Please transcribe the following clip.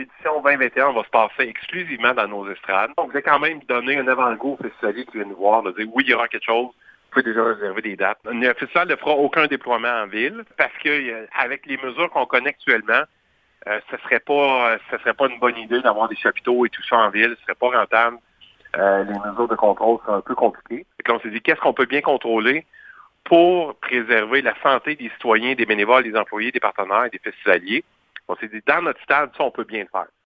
l'édition 2021 va se passer exclusivement dans nos estrades. Donc, je vais quand même donner un avant-goût au festival qui vient nous voir, de dire oui, il y aura quelque chose. Vous pouvez déjà réserver des dates. Le festival ne fera aucun déploiement en ville parce que euh, avec les mesures qu'on connaît actuellement, euh, ce serait pas ce serait pas une bonne idée d'avoir des chapiteaux et tout ça en ville. Ce serait pas rentable. Euh, les mesures de contrôle sont un peu compliquées. Et on s'est dit qu'est-ce qu'on peut bien contrôler pour préserver la santé des citoyens, des bénévoles, des employés, des partenaires et des festivaliers? On dans notre stade, ça, on peut bien le faire.